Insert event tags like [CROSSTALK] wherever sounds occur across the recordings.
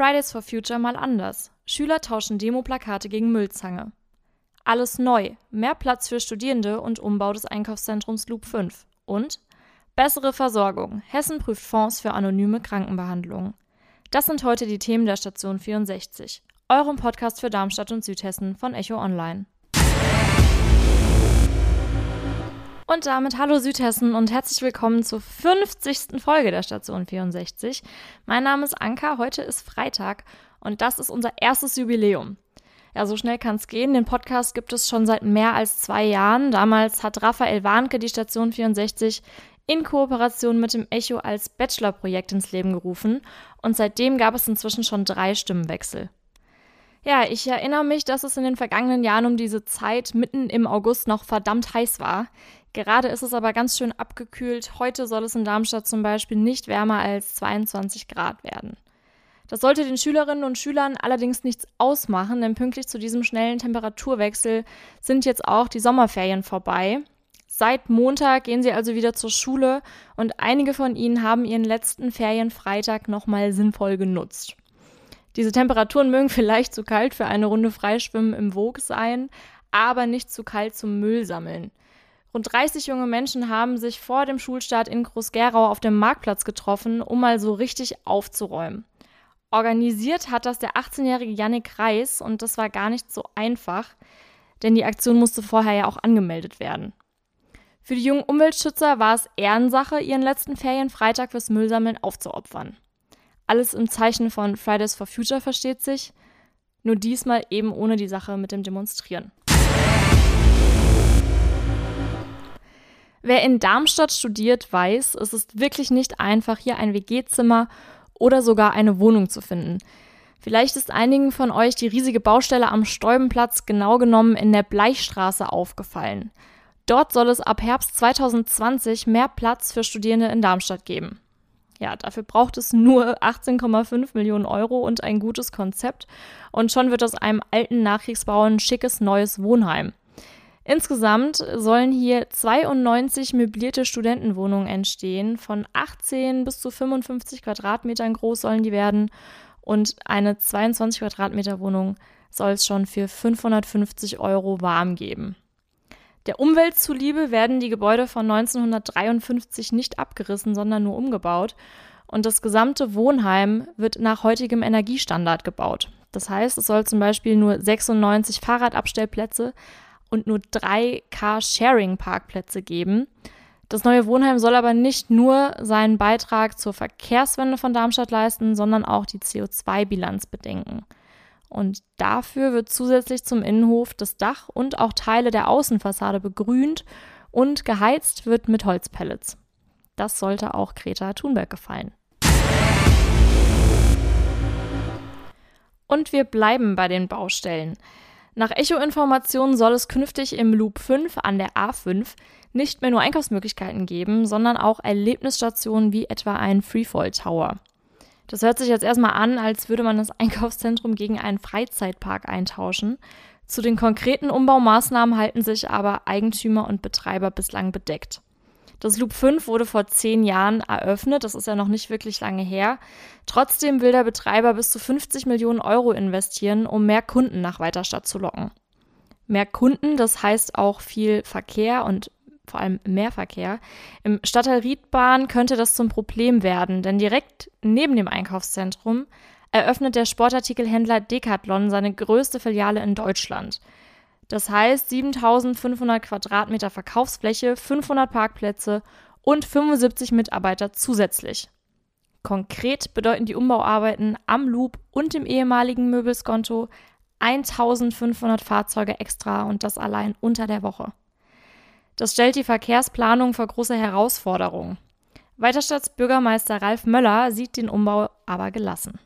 Fridays for Future mal anders. Schüler tauschen Demoplakate gegen Müllzange. Alles neu, mehr Platz für Studierende und Umbau des Einkaufszentrums Loop 5. Und bessere Versorgung. Hessen prüft Fonds für anonyme Krankenbehandlung. Das sind heute die Themen der Station 64, eurem Podcast für Darmstadt und Südhessen von Echo Online. Und damit hallo Südhessen und herzlich willkommen zur 50. Folge der Station 64. Mein Name ist Anka, heute ist Freitag und das ist unser erstes Jubiläum. Ja, so schnell kann es gehen. Den Podcast gibt es schon seit mehr als zwei Jahren. Damals hat Raphael Warnke die Station 64 in Kooperation mit dem Echo als Bachelorprojekt ins Leben gerufen und seitdem gab es inzwischen schon drei Stimmenwechsel. Ja, ich erinnere mich, dass es in den vergangenen Jahren um diese Zeit mitten im August noch verdammt heiß war. Gerade ist es aber ganz schön abgekühlt. Heute soll es in Darmstadt zum Beispiel nicht wärmer als 22 Grad werden. Das sollte den Schülerinnen und Schülern allerdings nichts ausmachen, denn pünktlich zu diesem schnellen Temperaturwechsel sind jetzt auch die Sommerferien vorbei. Seit Montag gehen sie also wieder zur Schule und einige von ihnen haben ihren letzten Ferienfreitag nochmal sinnvoll genutzt. Diese Temperaturen mögen vielleicht zu kalt für eine Runde Freischwimmen im Wog sein, aber nicht zu kalt zum Müll sammeln. Rund 30 junge Menschen haben sich vor dem Schulstart in Groß-Gerau auf dem Marktplatz getroffen, um mal so richtig aufzuräumen. Organisiert hat das der 18-jährige Yannick Reis und das war gar nicht so einfach, denn die Aktion musste vorher ja auch angemeldet werden. Für die jungen Umweltschützer war es Ehrensache, ihren letzten Ferienfreitag fürs Müllsammeln aufzuopfern. Alles im Zeichen von Fridays for Future versteht sich, nur diesmal eben ohne die Sache mit dem Demonstrieren. Wer in Darmstadt studiert, weiß, es ist wirklich nicht einfach, hier ein WG-Zimmer oder sogar eine Wohnung zu finden. Vielleicht ist einigen von euch die riesige Baustelle am Stäubenplatz genau genommen in der Bleichstraße aufgefallen. Dort soll es ab Herbst 2020 mehr Platz für Studierende in Darmstadt geben. Ja, dafür braucht es nur 18,5 Millionen Euro und ein gutes Konzept. Und schon wird aus einem alten Nachkriegsbau ein schickes neues Wohnheim. Insgesamt sollen hier 92 möblierte Studentenwohnungen entstehen. Von 18 bis zu 55 Quadratmetern groß sollen die werden. Und eine 22 Quadratmeter Wohnung soll es schon für 550 Euro warm geben. Der Umwelt zuliebe werden die Gebäude von 1953 nicht abgerissen, sondern nur umgebaut. Und das gesamte Wohnheim wird nach heutigem Energiestandard gebaut. Das heißt, es soll zum Beispiel nur 96 Fahrradabstellplätze und nur drei Car-Sharing-Parkplätze geben. Das neue Wohnheim soll aber nicht nur seinen Beitrag zur Verkehrswende von Darmstadt leisten, sondern auch die CO2-Bilanz bedenken. Und dafür wird zusätzlich zum Innenhof das Dach und auch Teile der Außenfassade begrünt und geheizt wird mit Holzpellets. Das sollte auch Greta Thunberg gefallen. Und wir bleiben bei den Baustellen. Nach Echo-Informationen soll es künftig im Loop 5 an der A5 nicht mehr nur Einkaufsmöglichkeiten geben, sondern auch Erlebnisstationen wie etwa einen Freefall Tower. Das hört sich jetzt erstmal an, als würde man das [LAUGHS] Einkaufszentrum gegen einen Freizeitpark eintauschen. Zu den konkreten Umbaumaßnahmen halten sich aber Eigentümer und Betreiber bislang bedeckt. Das Loop 5 wurde vor zehn Jahren eröffnet, das ist ja noch nicht wirklich lange her. Trotzdem will der Betreiber bis zu 50 Millionen Euro investieren, um mehr Kunden nach Weiterstadt zu locken. Mehr Kunden, das heißt auch viel Verkehr und vor allem mehr Verkehr. Im Stadtteil Riedbahn könnte das zum Problem werden, denn direkt neben dem Einkaufszentrum eröffnet der Sportartikelhändler Decathlon seine größte Filiale in Deutschland. Das heißt 7500 Quadratmeter Verkaufsfläche, 500 Parkplätze und 75 Mitarbeiter zusätzlich. Konkret bedeuten die Umbauarbeiten am Loop und dem ehemaligen Möbelskonto 1500 Fahrzeuge extra und das allein unter der Woche. Das stellt die Verkehrsplanung vor große Herausforderungen. Weiterstadtsbürgermeister Ralf Möller sieht den Umbau aber gelassen.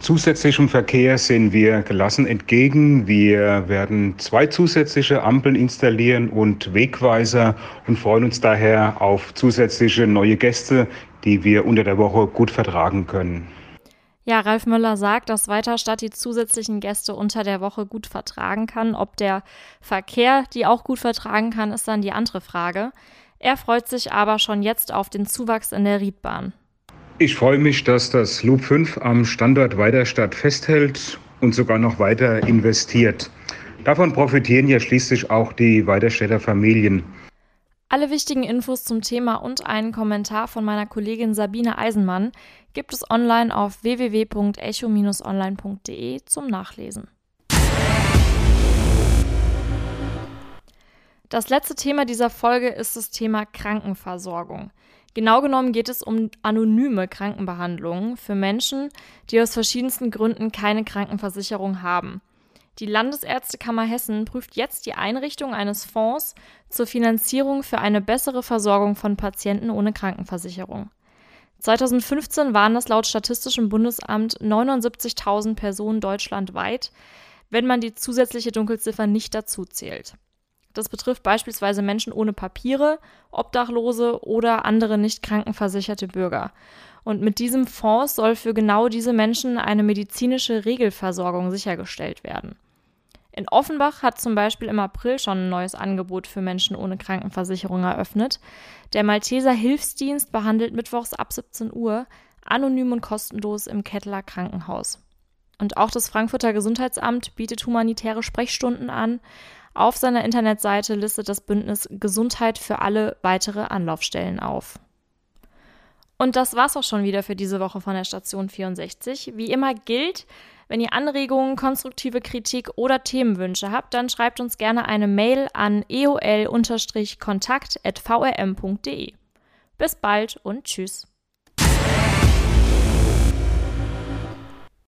Zusätzlichem Verkehr sehen wir gelassen entgegen. Wir werden zwei zusätzliche Ampeln installieren und Wegweiser und freuen uns daher auf zusätzliche neue Gäste, die wir unter der Woche gut vertragen können. Ja, Ralf Möller sagt, dass Weiterstadt die zusätzlichen Gäste unter der Woche gut vertragen kann. Ob der Verkehr die auch gut vertragen kann, ist dann die andere Frage. Er freut sich aber schon jetzt auf den Zuwachs in der Riedbahn. Ich freue mich, dass das Loop 5 am Standort Weiderstadt festhält und sogar noch weiter investiert. Davon profitieren ja schließlich auch die Weiderstädter Familien. Alle wichtigen Infos zum Thema und einen Kommentar von meiner Kollegin Sabine Eisenmann gibt es online auf www.echo-online.de zum Nachlesen. Das letzte Thema dieser Folge ist das Thema Krankenversorgung. Genau genommen geht es um anonyme Krankenbehandlungen für Menschen, die aus verschiedensten Gründen keine Krankenversicherung haben. Die Landesärztekammer Hessen prüft jetzt die Einrichtung eines Fonds zur Finanzierung für eine bessere Versorgung von Patienten ohne Krankenversicherung. 2015 waren es laut Statistischem Bundesamt 79.000 Personen deutschlandweit, wenn man die zusätzliche Dunkelziffer nicht dazu zählt. Das betrifft beispielsweise Menschen ohne Papiere, Obdachlose oder andere nicht krankenversicherte Bürger. Und mit diesem Fonds soll für genau diese Menschen eine medizinische Regelversorgung sichergestellt werden. In Offenbach hat zum Beispiel im April schon ein neues Angebot für Menschen ohne Krankenversicherung eröffnet. Der Malteser Hilfsdienst behandelt mittwochs ab 17 Uhr anonym und kostenlos im Kettler Krankenhaus. Und auch das Frankfurter Gesundheitsamt bietet humanitäre Sprechstunden an. Auf seiner Internetseite listet das Bündnis Gesundheit für alle weitere Anlaufstellen auf. Und das war's auch schon wieder für diese Woche von der Station 64. Wie immer gilt, wenn ihr Anregungen, konstruktive Kritik oder Themenwünsche habt, dann schreibt uns gerne eine Mail an eol-kontakt.vrm.de. Bis bald und tschüss.